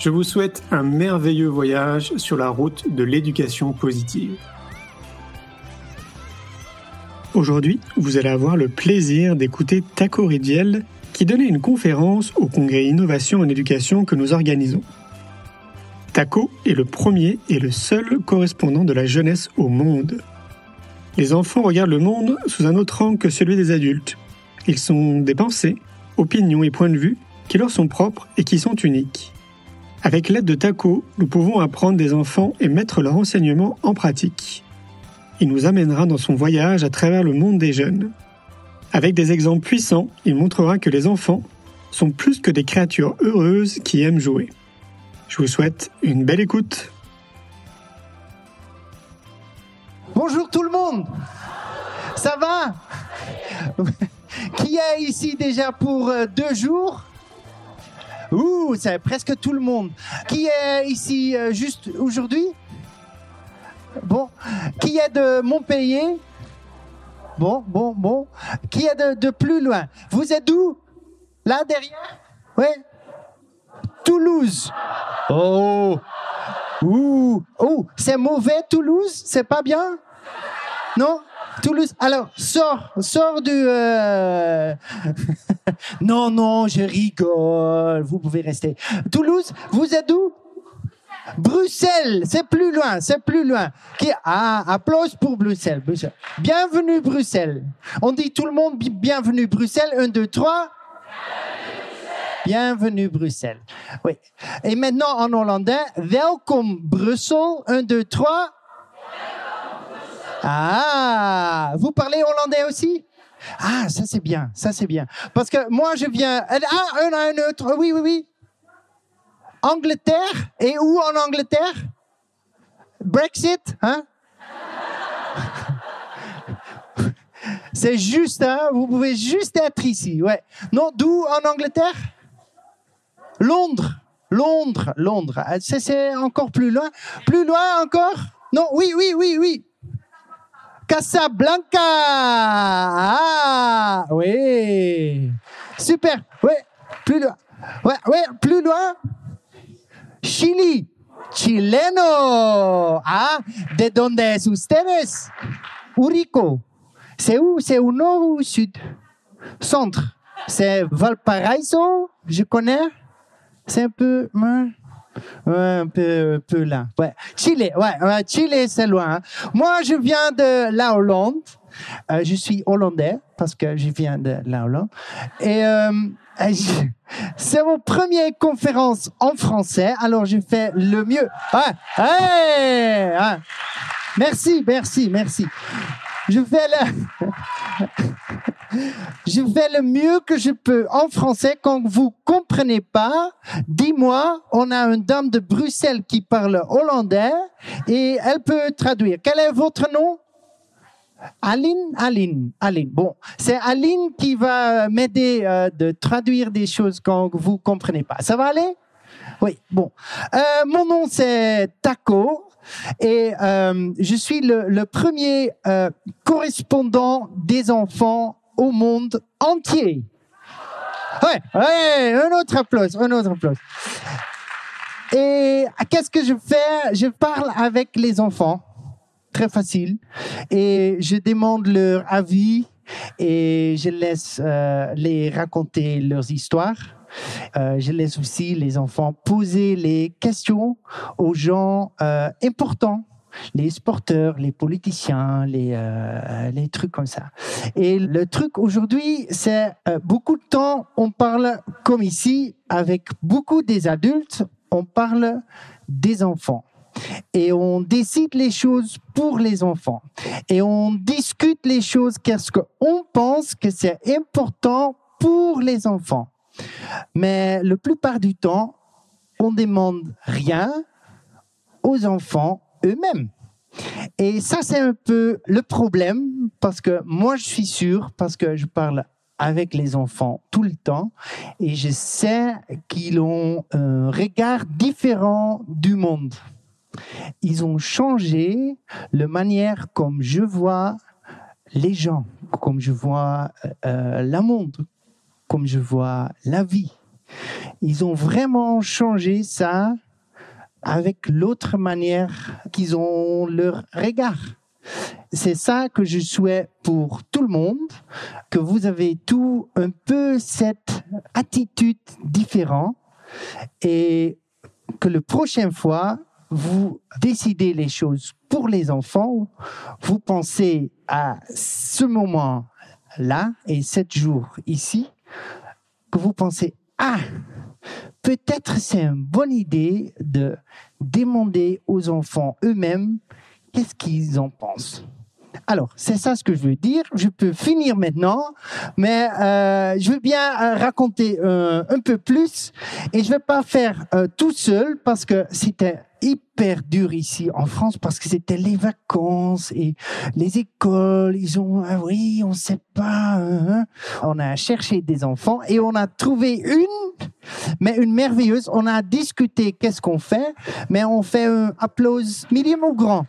Je vous souhaite un merveilleux voyage sur la route de l'éducation positive. Aujourd'hui, vous allez avoir le plaisir d'écouter Taco Ridiel qui donnait une conférence au congrès Innovation en éducation que nous organisons. Taco est le premier et le seul correspondant de la jeunesse au monde. Les enfants regardent le monde sous un autre angle que celui des adultes. Ils sont des pensées, opinions et points de vue qui leur sont propres et qui sont uniques. Avec l'aide de Taco, nous pouvons apprendre des enfants et mettre leur enseignement en pratique. Il nous amènera dans son voyage à travers le monde des jeunes. Avec des exemples puissants, il montrera que les enfants sont plus que des créatures heureuses qui aiment jouer. Je vous souhaite une belle écoute. Bonjour tout le monde. Ça va? Qui est ici déjà pour euh, deux jours? Ouh, c'est presque tout le monde. Qui est ici euh, juste aujourd'hui? Bon. Qui est de Montpellier? Bon, bon, bon. Qui est de, de plus loin? Vous êtes d'où? Là derrière? Oui. Toulouse. Oh. Ouh. Oh, c'est mauvais Toulouse? C'est pas bien? Non? Toulouse. Alors, sors, sors du. Euh... non, non, je rigole. Vous pouvez rester. Toulouse, vous êtes où? Bruxelles, c'est plus loin, c'est plus loin. Ah, applause pour Bruxelles, Bruxelles. Bienvenue Bruxelles. On dit tout le monde bienvenue Bruxelles. Un, deux, trois. Bienvenue Bruxelles. Oui. Et maintenant en hollandais, welkom Bruxelles. Un, deux, trois. Ah, vous parlez hollandais aussi? Ah, ça c'est bien, ça c'est bien. Parce que moi je viens. Ah, un, un autre. Oui, oui, oui. Angleterre? Et où en Angleterre? Brexit, hein? C'est juste, hein? Vous pouvez juste être ici, ouais. Non, d'où en Angleterre? Londres, Londres, Londres. Ah, c'est encore plus loin. Plus loin encore? Non, oui, oui, oui, oui. Casablanca. Ah, oui. Super. Oui, plus loin. Ouais, ouais, plus loin. Chili. Chileno. Ah, ¿de dónde es ustedes? Urico. C'est où? C'est au nord ou au sud? Centre. C'est Valparaiso, je connais. C'est un peu? Un peu, peu là. Ouais. Chili, ouais, Chili, c'est loin. Hein. Moi, je viens de la Hollande. Euh, je suis hollandais parce que je viens de la Hollande. Et euh, c'est mon première conférence en français, alors je fais le mieux. Ouais. Hey, ouais. Merci, merci, merci. Je fais le... je fais le mieux que je peux en français. Quand vous comprenez pas, dis-moi, on a une dame de Bruxelles qui parle hollandais et elle peut traduire. Quel est votre nom? Aline, Aline, Aline. Bon, c'est Aline qui va m'aider euh, de traduire des choses quand vous comprenez pas. Ça va aller? Oui, bon. Euh, mon nom c'est Taco et euh, je suis le, le premier euh, correspondant des enfants au monde entier. Ouais, ouais, un autre applause, un autre applause. Et qu'est-ce que je fais? Je parle avec les enfants, très facile, et je demande leur avis et je laisse euh, les raconter leurs histoires. Euh, je laisse aussi les enfants poser les questions aux gens euh, importants les sporteurs, les politiciens, les, euh, les trucs comme ça. Et le truc aujourd'hui, c'est euh, beaucoup de temps, on parle comme ici, avec beaucoup des adultes, on parle des enfants. Et on décide les choses pour les enfants. Et on discute les choses parce qu'on pense que c'est important pour les enfants. Mais la plupart du temps, on demande rien aux enfants eux-mêmes. Et ça, c'est un peu le problème parce que moi, je suis sûr, parce que je parle avec les enfants tout le temps et je sais qu'ils ont un regard différent du monde. Ils ont changé la manière comme je vois les gens, comme je vois euh, le monde, comme je vois la vie. Ils ont vraiment changé ça avec l'autre manière qu'ils ont leur regard. C'est ça que je souhaite pour tout le monde, que vous avez tout un peu cette attitude différente et que le prochaine fois, vous décidez les choses pour les enfants, vous pensez à ce moment-là et sept jours ici, que vous pensez, ah, peut-être c'est une bonne idée de demander aux enfants eux-mêmes qu'est-ce qu'ils en pensent. Alors, c'est ça ce que je veux dire. Je peux finir maintenant, mais euh, je veux bien euh, raconter euh, un peu plus et je vais pas faire tout seul parce que c'était hyper dur ici en France parce que c'était les vacances et les écoles. Ils ont, ah oui, on sait pas. Hein, hein. On a cherché des enfants et on a trouvé une, mais une merveilleuse. On a discuté qu'est-ce qu'on fait, mais on fait un applause medium ou grand.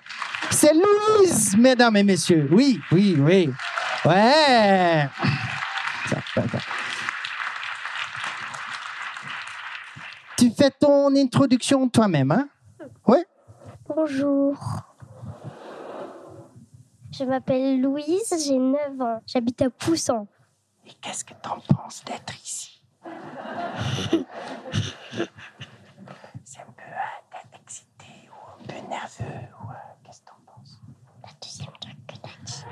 C'est Louise, mesdames et messieurs. Oui, oui, oui. Ouais. Tu fais ton introduction toi-même, hein? Oui. Bonjour. Je m'appelle Louise, j'ai 9 ans. J'habite à Poussan. Et qu'est-ce que t'en penses d'être ici? C'est un peu euh, excité ou un peu nerveux ou euh, qu'est-ce que t'en penses? La deuxième truc que t'as dit.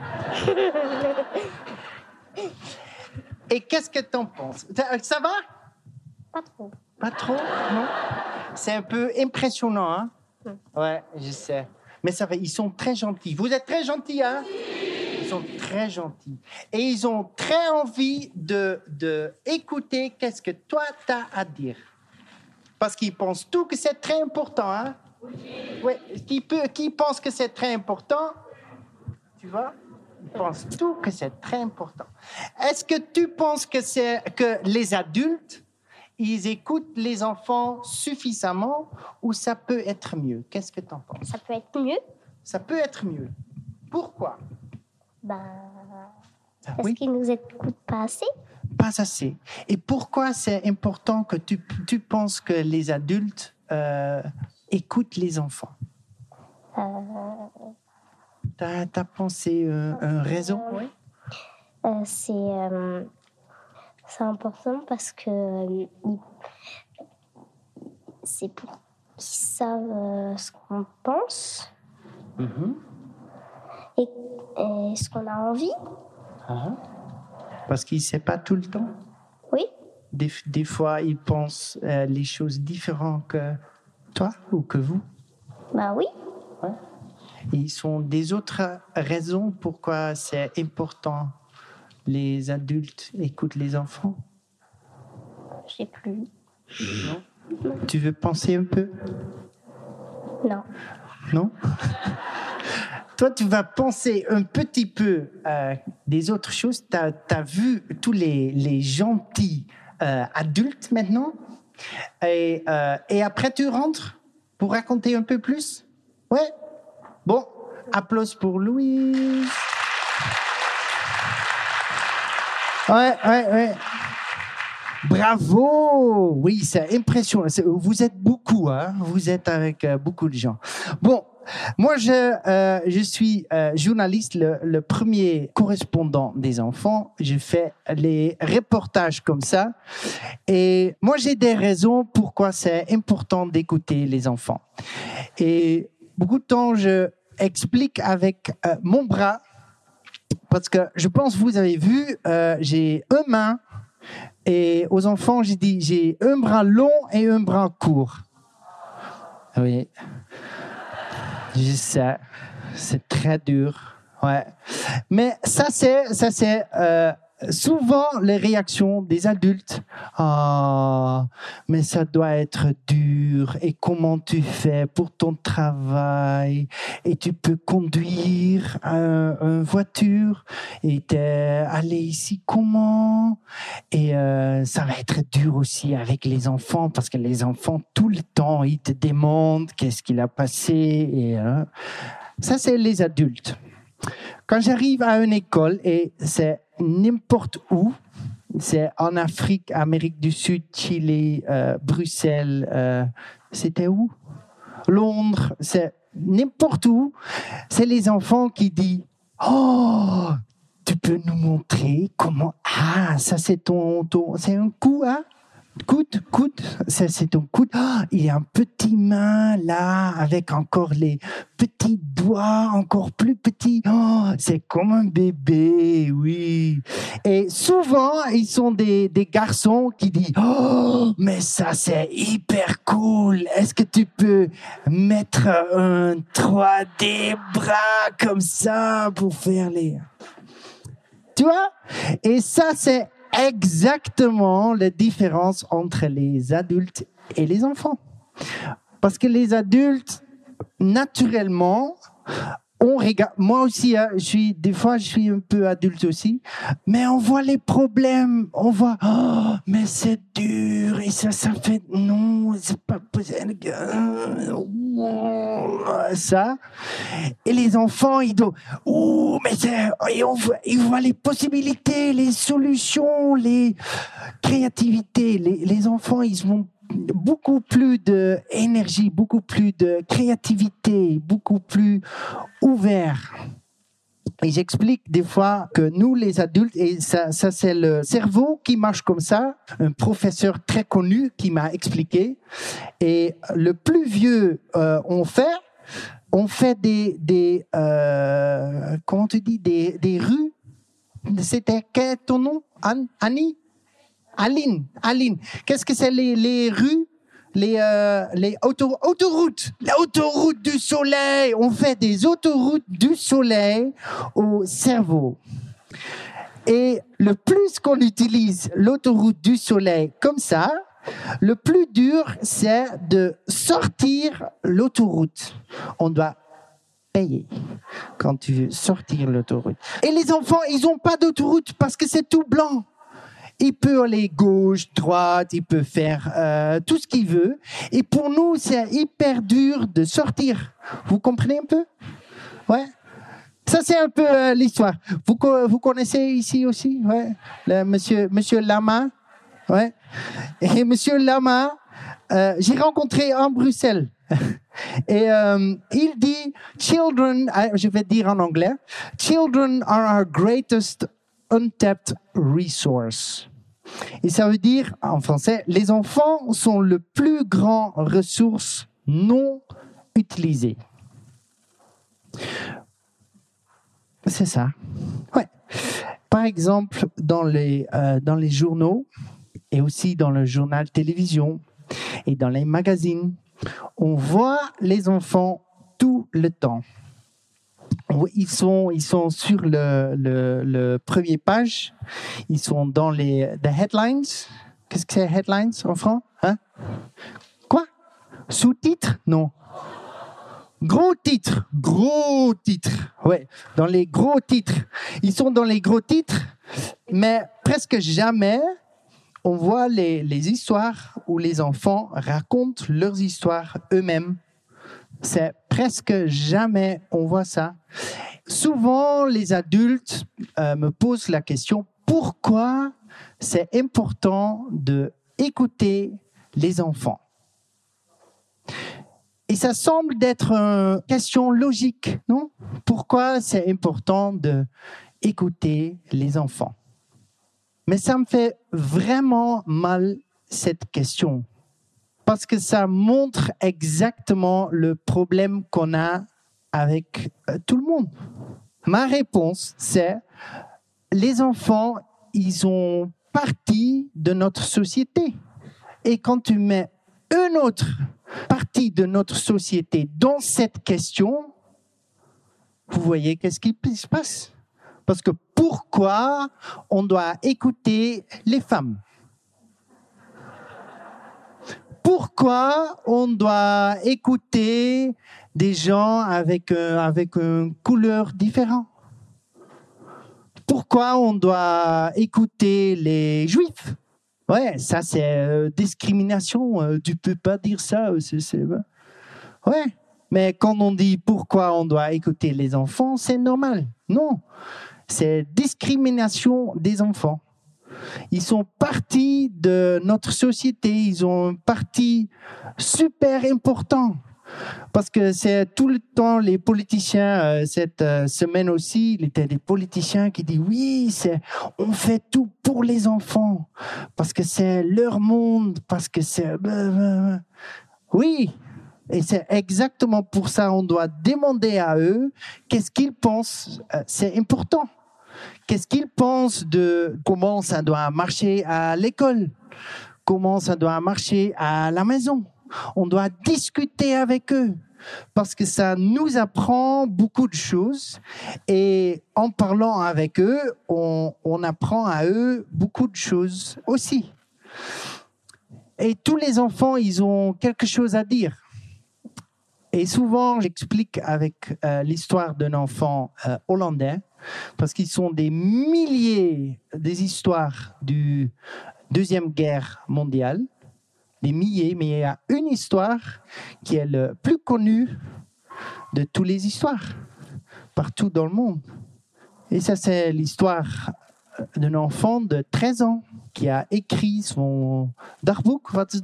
Et qu'est-ce que t'en penses? Ça va? Pas trop. Pas trop Non? C'est un peu impressionnant, hein? Ouais, je sais. Mais ça va, ils sont très gentils. Vous êtes très gentils, hein? Ils sont très gentils. Et ils ont très envie de, de écouter qu'est-ce que toi, tu as à dire. Parce qu'ils pensent tout que c'est très important, hein? Oui. Qui, peut, qui pense que c'est très important Tu vois? Ils pensent tout que c'est très important. Est-ce que tu penses que, c'est, que les adultes ils écoutent les enfants suffisamment ou ça peut être mieux? Qu'est-ce que tu en penses? Ça peut être mieux. Ça peut être mieux. Pourquoi? Bah, Parce qu'ils nous écoutent pas assez. Pas assez. Et pourquoi c'est important que tu, tu, penses que les adultes euh, écoutent les enfants? Euh... Tu as, pensé euh, un raison? Oui. Euh, c'est c'est important parce que euh, c'est pour qu'ils savent euh, ce qu'on pense mm-hmm. et, ce qu'on a envie. Uh-huh. Parce qu'ils ne savent pas tout le temps. Oui. Des, des fois, ils pensent euh, les choses différentes que toi ou que vous. Bah oui. Ouais. Ils sont des autres raisons pourquoi c'est important les adultes écoutent les enfants? Je sais plus. Non. Tu veux penser un peu? Non. Non? Toi, tu vas penser un petit peu euh, des autres choses. Tu as, vu tous les, les gentils euh, adultes maintenant? Et, euh, et après, tu rentres pour raconter un peu plus? Ouais? Bon, applause pour Louise. Ouais, ouais, ouais. Bravo! Oui, c'est impressionnant. Vous êtes beaucoup, hein? Vous êtes avec euh, beaucoup de gens. Bon, moi, je, euh, je suis euh, journaliste, le, le, premier correspondant des enfants. Je fais les reportages comme ça. Et moi, j'ai des raisons pourquoi c'est important d'écouter les enfants. Et beaucoup de temps, je explique avec euh, mon bras parce que je pense vous avez vu, euh, j'ai une main et aux enfants j'ai dit j'ai un bras long et un bras court. Oui, je sais, c'est très dur. Ouais, mais ça c'est ça c'est euh, souvent les réactions des adultes. Ah, mais ça doit être dur. Et comment tu fais pour ton travail? Et tu peux conduire un- une voiture? Et t'es allé ici comment Et euh, ça va être dur aussi avec les enfants parce que les enfants tout le temps ils te demandent qu'est-ce qu'il a passé. Et euh, ça c'est les adultes. Quand j'arrive à une école et c'est n'importe où, c'est en Afrique, Amérique du Sud, Chili, euh, Bruxelles, euh, c'était où? Londres, c'est n'importe où. C'est les enfants qui disent Oh, tu peux nous montrer comment Ah, ça c'est ton, ton c'est un coup, hein? Coude, coude, ça c'est ton coude. Ah, il y a un petit main là avec encore les petits doigts encore plus petits. Oh, c'est comme un bébé, oui. Et souvent, ils sont des, des garçons qui disent Oh, mais ça c'est hyper cool. Est-ce que tu peux mettre un 3D bras comme ça pour faire les. Tu vois? Et ça, c'est exactement la différence entre les adultes et les enfants. Parce que les adultes, naturellement, on regarde. Moi aussi, hein, je suis des fois, je suis un peu adulte aussi, mais on voit les problèmes. On voit, oh, mais c'est dur et ça, ça fait non, c'est pas possible. Euh, Ça. Et les enfants, ils doivent, oh, mais et on ils voient les possibilités, les solutions, les créativités. Les, les enfants, ils ont beaucoup plus d'énergie, beaucoup plus de créativité, beaucoup plus ouverts. Et j'explique des fois que nous, les adultes, et ça, ça c'est le cerveau qui marche comme ça, un professeur très connu qui m'a expliqué. Et le plus vieux euh, on fait, on fait des, des euh, comment tu dis, des, des rues. C'était quel est ton nom, Annie? Aline, Aline. Qu'est-ce que c'est les, les rues? Les, euh, les auto, autoroutes, l'autoroute du soleil. On fait des autoroutes du soleil au cerveau. Et le plus qu'on utilise l'autoroute du soleil comme ça, le plus dur, c'est de sortir l'autoroute. On doit payer quand tu veux sortir l'autoroute. Et les enfants, ils n'ont pas d'autoroute parce que c'est tout blanc. Il peut aller gauche, droite, il peut faire euh, tout ce qu'il veut. Et pour nous, c'est hyper dur de sortir. Vous comprenez un peu? Ouais. Ça, c'est un peu euh, l'histoire. Vous, vous connaissez ici aussi? Ouais. Monsieur, monsieur Lama? Ouais. Et monsieur Lama, euh, j'ai rencontré en Bruxelles. Et euh, il dit, children, ah, je vais dire en anglais, children are our greatest untapped resource. Et ça veut dire, en français, les enfants sont le plus grand ressource non utilisée. C'est ça. Ouais. Par exemple, dans les, euh, dans les journaux et aussi dans le journal télévision et dans les magazines, on voit les enfants tout le temps. Ils sont, ils sont sur le, le, premier page. Ils sont dans les the headlines. Qu'est-ce que c'est headlines en français hein? Quoi? Sous-titres? Non. Gros titres, gros titres. Ouais, dans les gros titres. Ils sont dans les gros titres, mais presque jamais on voit les histoires où les enfants racontent leurs histoires eux-mêmes. C'est presque jamais on voit ça. Souvent, les adultes euh, me posent la question pourquoi c'est important de écouter les enfants? Et ça semble d'être une question logique, non? Pourquoi c'est important de écouter les enfants? Mais ça me fait vraiment mal cette question parce que ça montre exactement le problème qu'on a avec euh, tout le monde. Ma réponse, c'est les enfants, ils ont partie de notre société. Et quand tu mets une autre partie de notre société dans cette question, vous voyez qu'est-ce qui se passe? Parce que pourquoi on doit écouter les femmes? Pourquoi on doit écouter des gens avec, euh, avec une couleur différente Pourquoi on doit écouter les juifs? Ouais, ça c'est euh, discrimination. euh, tu peux pas dire ça. euh, c'est- Ouais. Mais quand on dit pourquoi on doit écouter les enfants, c'est normal. Non, c'est discrimination des enfants. Ils sont partie de notre société, ils ont une partie super importante. Parce que c'est tout le temps les politiciens, euh, cette euh, semaine aussi, il était des politiciens qui disent oui, on fait tout pour les enfants, parce que c'est leur monde, parce que c'est... Oui, et c'est exactement pour ça on doit demander à eux qu'est-ce qu'ils pensent. Euh, C'est important. Qu'est-ce qu'ils pensent de comment ça doit marcher à l'école, comment ça doit marcher à la maison? On doit discuter avec eux parce que ça nous apprend beaucoup de choses et en parlant avec eux, on, apprend à eux beaucoup de choses aussi. Et tous les enfants, ils ont quelque chose à dire. Et souvent, j'explique avec euh, l'histoire d'un enfant euh, hollandais, parce qu'ils sont des milliers des histoires du Deuxième Guerre mondiale, des milliers, mais il y a une histoire qui est le plus connue de toutes les histoires, partout dans le monde. Et ça, c'est l'histoire d'un enfant de 13 ans qui a écrit son dagboek. Wat is?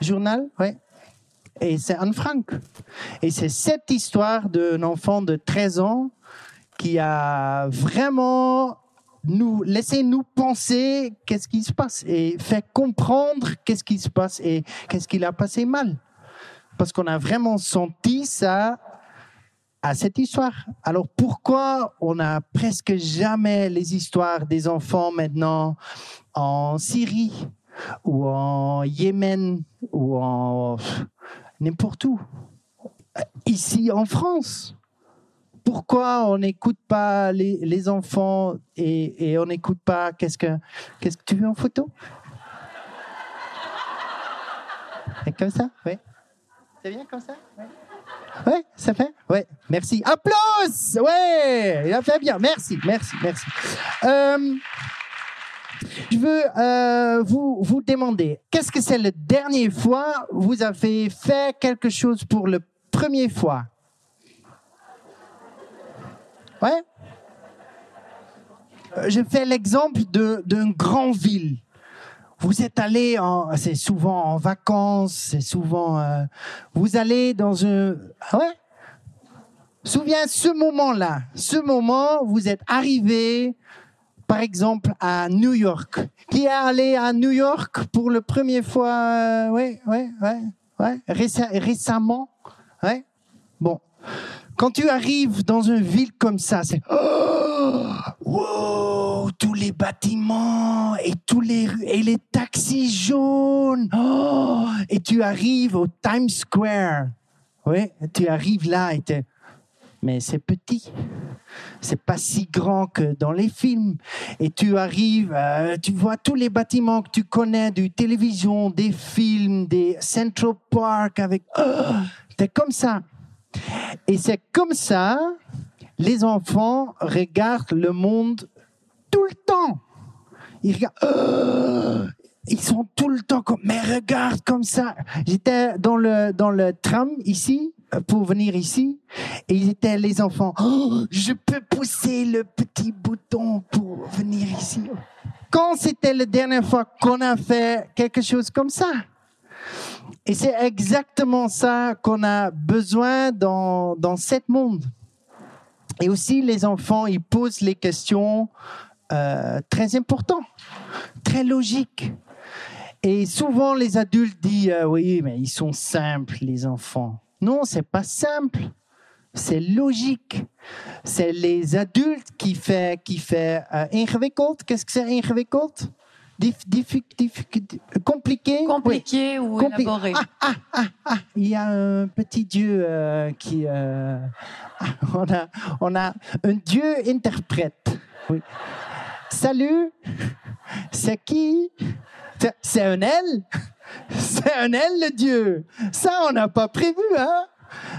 Journal, ouais. Et c'est Anne Frank. Et c'est cette histoire d'un enfant de 13 ans qui a vraiment nous laissé nous penser qu'est-ce qui se passe et fait comprendre qu'est-ce qui se passe et qu'est-ce qu'il a passé mal. Parce qu'on a vraiment senti ça à cette histoire. Alors pourquoi on n'a presque jamais les histoires des enfants maintenant en Syrie ou en Yémen ou en n'importe où? Ici en France. Pourquoi on n'écoute pas les, les enfants et, et on n'écoute pas qu'est-ce que qu'est-ce que tu veux en photo? Et comme ça, oui. C'est bien comme ça? Ouais. Ouais, ça fait? Ouais, merci. Applause Ouais, il a fait bien. Merci, merci, merci. Euh, je veux euh, vous, vous demander, qu'est-ce que c'est la dernière fois vous avez fait quelque chose pour la première fois? Ouais Euh, Je fais l'exemple d'une grande ville. Vous êtes allé, c'est souvent en vacances, c'est souvent, euh, vous allez dans un, ah ouais? Souviens ce moment-là, ce moment, vous êtes arrivé, par exemple à New York. Qui est allé à New York pour la première fois, ouais, ouais, réce- récemment, ouais. Bon, quand tu arrives dans une ville comme ça, c'est oh, wow, tous les bâtiments et tous les rues et les taxis jaunes. Oh, et tu arrives au Times Square. Oui, tu arrives là et t'es- mais c'est petit. C'est pas si grand que dans les films. Et tu arrives, euh, tu vois tous les bâtiments que tu connais, du télévision, des films, des Central Park avec. Oh, c'est comme ça. Et c'est comme ça, les enfants regardent le monde tout le temps. Ils regardent. Oh, ils sont tout le temps comme. Mais regarde comme ça. J'étais dans le, dans le tram ici euh, pour venir ici et ils étaient les enfants. Oh, je peux pousser le petit bouton pour venir ici. Quand c'était la dernière fois qu'on a fait quelque chose comme ça? Et c'est exactement ça qu'on a besoin dans, dans ce monde. Et aussi, les enfants, ils posent les questions euh, très importantes, très logiques. Et souvent, les adultes disent euh, oui, mais ils sont simples, les enfants. Non, c'est pas simple. C'est logique. C'est les adultes qui fait, qui fait euh, ingewikkeld. Qu'est-ce que c'est ingewikkeld? Dif, dif, dif, compliqué. Compliqué ou Compli- élaboré. Ah, ah, ah, ah, il y a un petit dieu euh, qui. euh, on, a, on a un dieu interprète. Oui. Salut, c'est qui? C'est- un elle C'est un elle, le dieu Ça, on n'a pas prévu, hein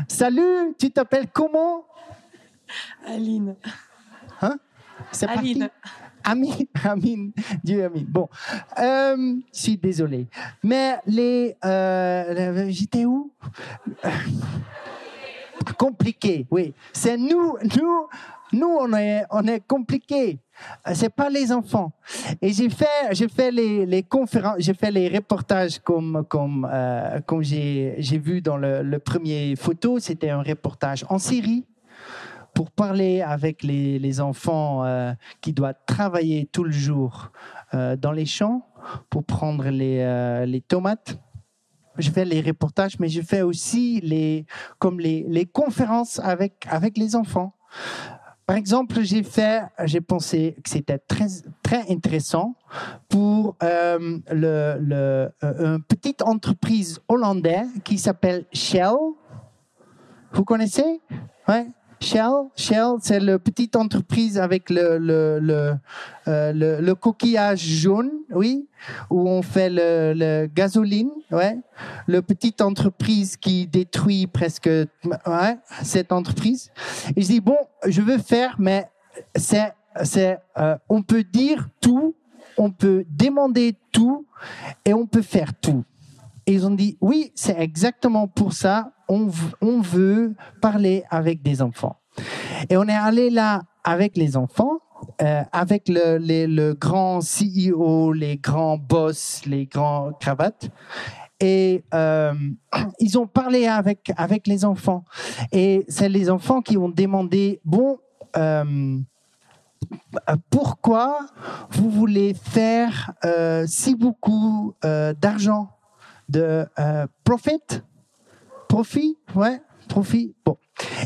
Salut, tu t'appelles comment? Aline. Hein? C'est parti Aline. Amine, Amine, Dieu Amine. Bon, euh, je suis désolé. Mais les. euh, J'étais où? Compliqué, oui. C'est nous, nous, nous, on est, on est compliqué. C'est pas les enfants. Et j'ai fait, j'ai fait les, les conférences, j'ai fait les reportages comme, comme, euh, comme j'ai, j'ai vu dans le, le premier photo. C'était un reportage en Syrie pour parler avec les, enfants euh, qui doivent travailler tout le jour euh, dans les champs pour prendre les, euh, les tomates. Je fais les reportages, mais je fais aussi les, comme les, conférences avec, avec les enfants. Par exemple, j'ai fait, j'ai pensé que c'était très, très intéressant pour le, une petite entreprise hollandaise qui s'appelle Shell. Vous connaissez? Ouais. Shell, Shell, c'est la petite entreprise avec le, euh, le, le coquillage jaune, oui, où on fait le, le gasoline, ouais. Le petite entreprise qui détruit presque, ouais, cette entreprise. Et je dis bon, je veux faire, mais c'est, c'est, euh, on peut dire tout, on peut demander tout, et on peut faire tout. Et ils ont dit, oui, c'est exactement pour ça, on, veut parler avec des enfants. Et on est allé là avec les enfants, euh, avec le, les- le grand CEO, les grands boss, les grands cravates. Et euh, ils ont parlé avec, avec les enfants. Et c'est les enfants qui ont demandé, bon, euh, pourquoi vous voulez faire si beaucoup d'argent? De euh, profit Profit Ouais, profit. Bon.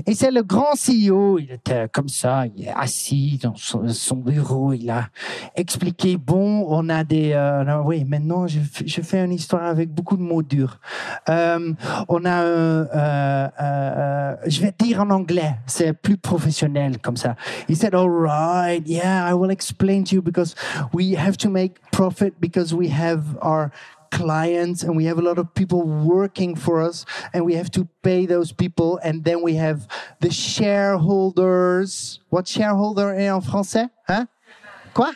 Et c'est le grand CEO, il était comme ça, il est assis dans son, bureau, il a expliqué, bon, on a des... euh, oui, maintenant, je, fais une histoire avec beaucoup de mots durs. Euh, on a... euh, euh, euh, je vais dire en anglais, c'est plus professionnel comme ça. He said, all right, yeah, I will explain to you because we have to make profit because we have our clients and we have a lot of people working for us and we have to pay those people and then we have the shareholders. What shareholder en français? Hein? Quoi?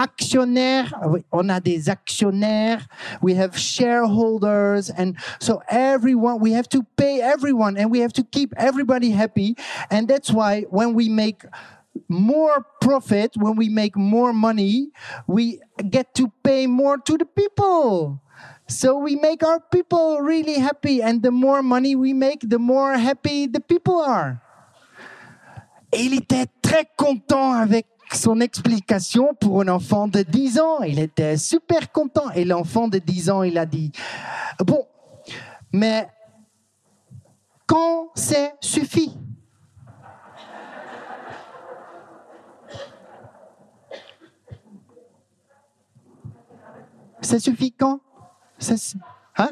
actionnaires. Ah On a des actionnaires. We have shareholders. And so everyone, we have to pay everyone and we have to keep everybody happy. And that's why when we make more profit, when we make more money, we get to pay more to the people. So we make our people really happy. And the more money we make, the more happy the people are. Et il était très content avec son explication pour un enfant de 10 ans. Il était super content. Et l'enfant de 10 ans, il a dit, bon, mais quand c'est suffit Ça suffit quand? Hein?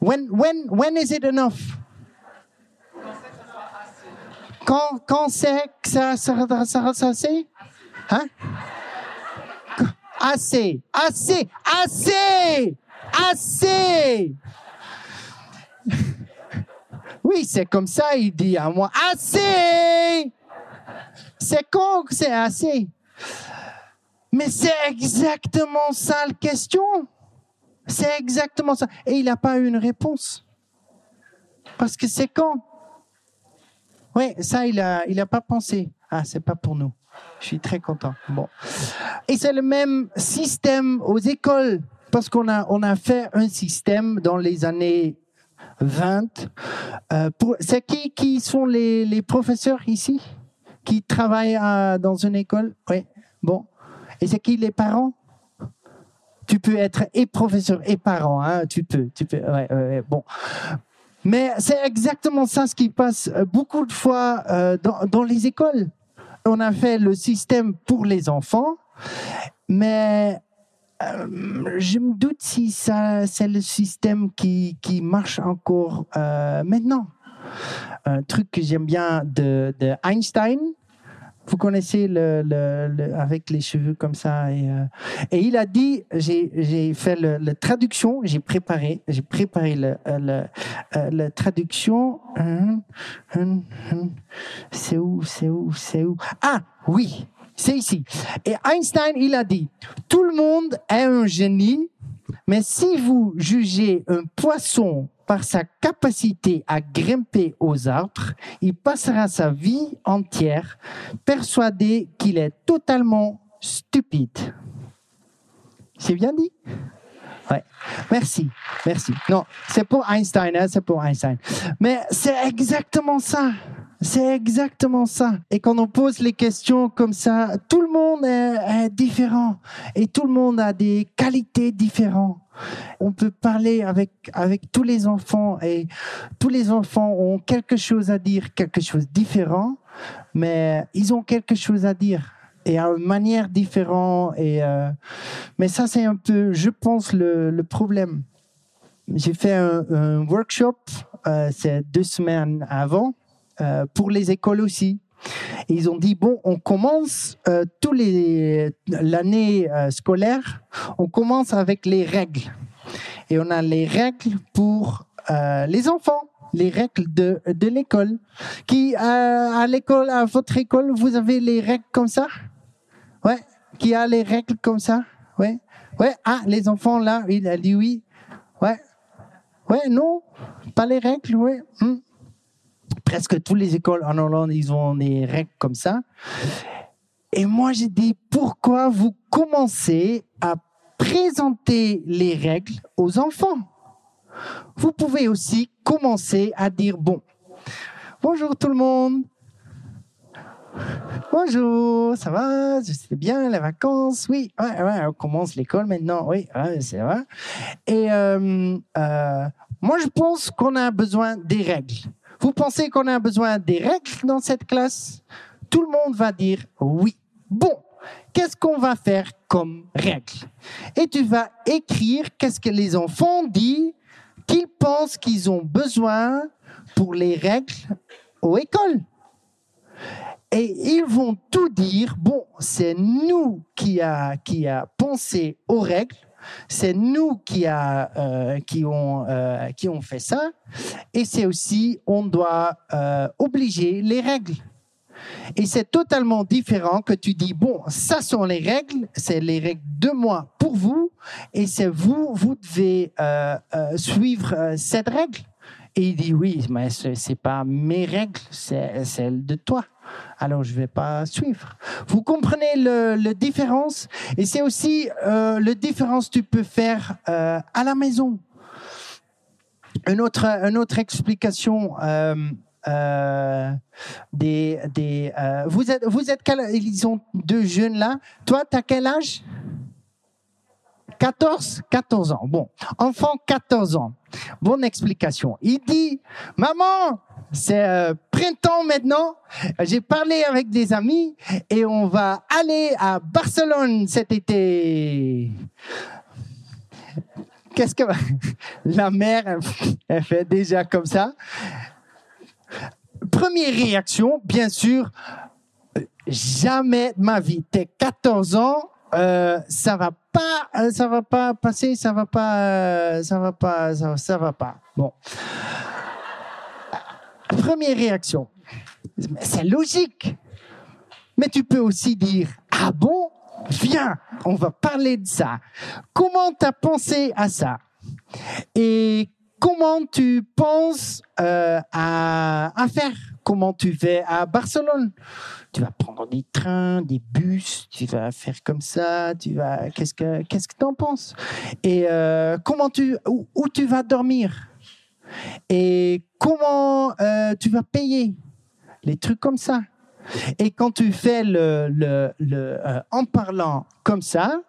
When, when, when is it enough? Quand, quand c'est que ça sera assez Hein? Assez, assez, assez, assez. Oui, c'est comme ça, il dit à moi, assez. C'est quand que c'est assez? Mais c'est exactement ça la question. C'est exactement ça. Et il n'a pas eu une réponse. Parce que c'est quand? Oui, ça, il a, il a pas pensé. Ah, c'est pas pour nous. Je suis très content. Bon. Et c'est le même système aux écoles. Parce qu'on a, on a fait un système dans les années 20. Euh, c'est qui, qui sont les, les professeurs ici? Qui travaillent à- dans une école? Oui. Bon. Et c'est qui les parents? Tu peux être et professeur et parent, hein? Tu peux, tu peux. Bon. Mais c'est exactement ça ce qui passe euh, beaucoup de fois euh, dans, les écoles. On a fait le système pour les enfants, mais euh, je me doute si ça, c'est le système qui, qui marche encore maintenant. Un truc que j'aime bien de, de Einstein, vous connaissez le, le, le- avec les cheveux comme ça et, euh, et il a dit j'ai fait le traduction j'ai préparé j'ai préparé euh, euh, la traduction. Hum, hum, hum. c'est où c'est où c'est où? Ah oui c'est ici. Et Einstein il a dit tout le monde est un génie mais si vous jugez un poisson par sa capacité à grimper aux arbres, il passera sa vie entière persuadé qu'il est totalement stupide. C'est bien dit? Ouais. Merci, merci. Non, c'est pour Einstein, hein, c'est pour Einstein. Mais c'est exactement ça. C'est exactement ça. Et quand on pose les questions comme ça, tout le monde est, différent et tout le monde a des qualités différentes. On peut parler avec, avec tous les enfants et tous les enfants ont quelque chose à dire, quelque chose de différent, mais ils ont quelque chose à dire et à une manière différente. Et, euh, mais ça, c'est un peu, je pense, le, le problème. J'ai fait un, un workshop, euh, c'est deux semaines avant, euh, pour les écoles aussi. Ils ont dit bon, on commence euh, tous les l'année euh, scolaire, on commence avec les règles. Et on a les règles pour les enfants, les règles de, de l'école. Qui à l'école, à votre école, vous avez les règles comme ça? Ouais. Qui a les règles comme ça? Ouais. Ouais. Ah, les enfants là, il a dit oui. Ouais. Ouais, non, pas les règles, ouais. Hmm. Presque toutes les écoles en Hollande, ils ont des règles comme ça. Et moi, j'ai dit, pourquoi vous commencez à présenter les règles aux enfants? Vous pouvez aussi commencer à dire, bon, bonjour tout le monde. Bonjour, ça va? C'est bien les vacances? Oui, ouais, ouais, on commence l'école maintenant. Oui, ouais, vrai. Et euh, euh, moi, je pense qu'on a besoin des règles. Vous pensez qu'on a besoin des règles dans cette classe? Tout le monde va dire oui. Bon, qu'est-ce qu'on va faire comme règle? Et tu vas écrire qu'est-ce que les enfants disent qu'ils pensent qu'ils ont besoin pour les règles aux écoles. Et ils vont tout dire, bon, c'est nous qui a, pensé aux règles, c'est nous qui, a, euh, qui, ont, euh, qui ont fait ça, et c'est aussi, on doit euh, obliger les règles. Et c'est totalement différent que tu dis, bon, ça sont les règles, c'est les règles de moi pour vous, et c'est vous, vous devez suivre cette règle. Et il dit, oui, mais ce c'est pas mes règles, c'est celles de toi. Alors je vais pas suivre. Vous comprenez le, différence? Et c'est aussi euh, le différence que tu peux faire euh, à la maison. Une autre, une autre explication. euh, euh, des, des, vous êtes, vous êtes ils ont deux jeunes là. Toi, tu as quel âge? 14 14 ans. Bon, enfant 14 ans. Bonne explication. Il dit, maman, c'est euh, printemps maintenant. J'ai parlé avec des amis et on va aller à Barcelone cet été. Qu'est-ce que la mère elle, fait déjà comme ça? Première réaction, bien sûr, jamais de ma vie. T'es 14 ans, euh, ça va pas, euh, ça va pas passer, ça va pas, euh, ça va pas, ça va pas. Bon. Première réaction, c'est logique. Mais tu peux aussi dire, ah bon, viens, on va parler de ça. Comment tu as pensé à ça Et comment tu penses euh, à, à faire? Comment tu fais à Barcelone? Tu vas prendre des trains, des bus, tu vas faire comme ça, tu vas. Qu'est-ce que qu'est-ce que t'en penses? Et euh, comment tu où, où tu vas dormir? Et comment euh, tu vas payer Les trucs comme ça? Et quand tu fais le, euh, en parlant comme ça,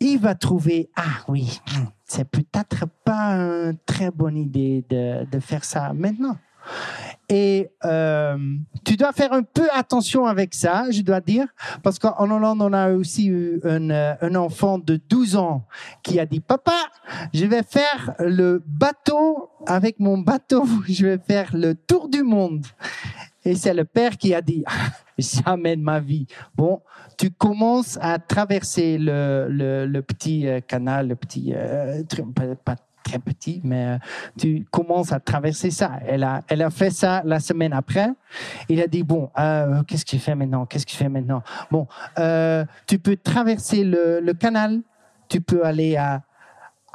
il va trouver ah oui, c'est peut-être pas une très bonne idée de faire ça maintenant. Et euh, tu dois faire un peu attention avec ça, je dois dire, parce qu'en Hollande, on a aussi eu un, euh, enfant de 12 ans qui a dit, papa, je vais faire le bateau, avec mon bateau, je vais faire le tour du monde. Et c'est le père qui a dit, jamais de ma vie. Bon, tu commences à traverser le, petit euh, canal, le petit, euh, très petit, mais euh, tu commences à traverser ça. Elle a, elle a fait ça la semaine après. Il a dit, bon, euh, qu'est-ce que tu fais maintenant? Qu'est-ce que tu fais maintenant? Bon, euh, tu peux traverser le, canal, tu peux aller à,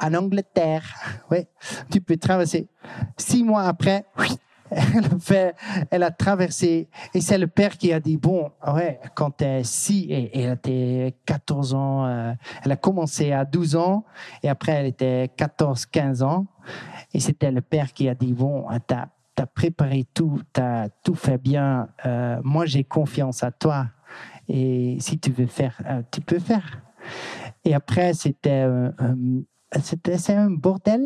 en Angleterre, oui, tu peux traverser. Six mois après, oui, elle a fait, elle a traversé, et c'est le père qui a dit, bon, ouais, quand t'es si, et, elle était 14 ans, euh, elle a commencé à 12 ans, et après elle était 14, 15 ans, et c'était le père qui a dit, bon, t'as, t'as préparé tout, t'as tout fait bien, euh, moi j'ai confiance à toi, et si tu veux faire, euh, tu peux faire. Et après, c'était, c'était, c'est un bordel.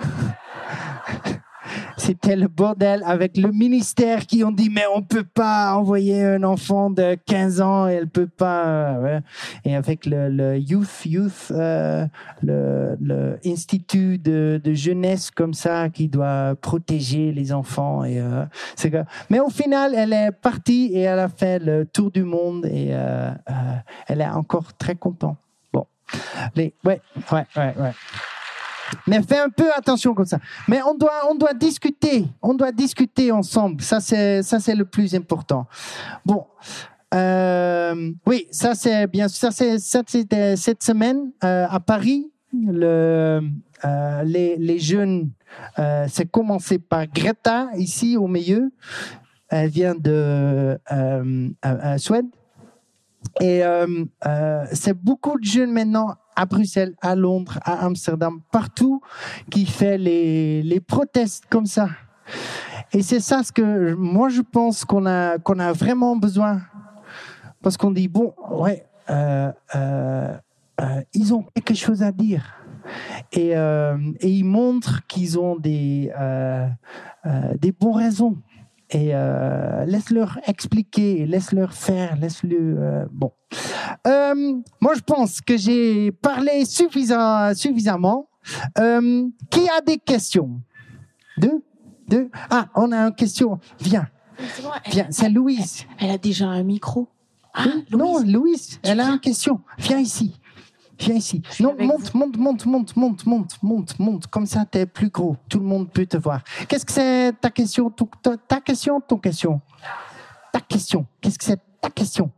C'était le bordel avec le ministère qui ont dit mais on peut pas envoyer un enfant de 15 ans, elle peut pas. euh. Et avec le, youth youth euh, le, le de, jeunesse comme ça qui doit protéger les enfants et euh, c'est. Mais au final, elle est partie et elle a fait le tour du monde et elle est encore très contente. Bon, les ouais ouais ouais ouais. Mais fais un peu attention comme ça. Mais on doit, on doit discuter. On doit discuter ensemble. Ça, c'est, ça, c'est le plus important. Bon. Euh, oui, ça, c'est bien sûr. Ça, c'est, c'était cette semaine euh, à Paris. Euh, les, les jeunes, c'est commencé par Greta, ici au milieu. Elle vient de Suède. Et c'est beaucoup de jeunes maintenant à Bruxelles, à Londres, à Amsterdam, partout, qui fait les, les protestes comme ça. Et c'est ça ce que moi je pense qu'on a qu'on a vraiment besoin, parce qu'on dit bon, ouais, euh, euh, euh, ils ont quelque chose à dire. Et, et ils montrent qu'ils ont des, des bonnes raisons. Et euh, laisse-leur expliquer, laisse-leur faire, laisse-le. euh, bon. Euh, moi, je pense que j'ai parlé suffisant, suffisamment. Euh, qui a des questions? Deux? Deux? Ah, on a une question. Viens, C'est bon, elle, viens. C'est Louise. elle a déjà un micro. Ah, Non, Louise, elle a une question. Viens ici. Viens ici. Non, monte, monte, monte, monte, monte, monte, monte, monte. Comme ça, t'es plus gros. Tout le monde peut te voir. Qu'est-ce que c'est ta question ton- ta, ta question ton question? Ta question. Qu'est-ce que c'est ta question?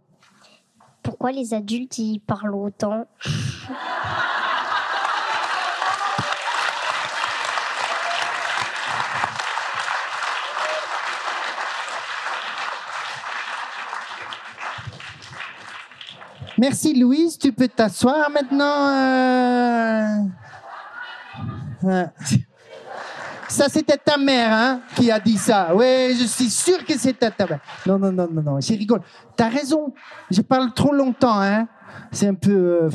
Pourquoi les adultes ils parlent autant? Merci Louise, tu peux t'asseoir maintenant. euh. Ouais. Ça, c'était ta mère hein, qui a dit ça. Oui, je suis sûr que c'était ta mère. Non, non, non, non, non, je rigole. T'as raison, je parle trop longtemps. Hein. C'est un peu... euh,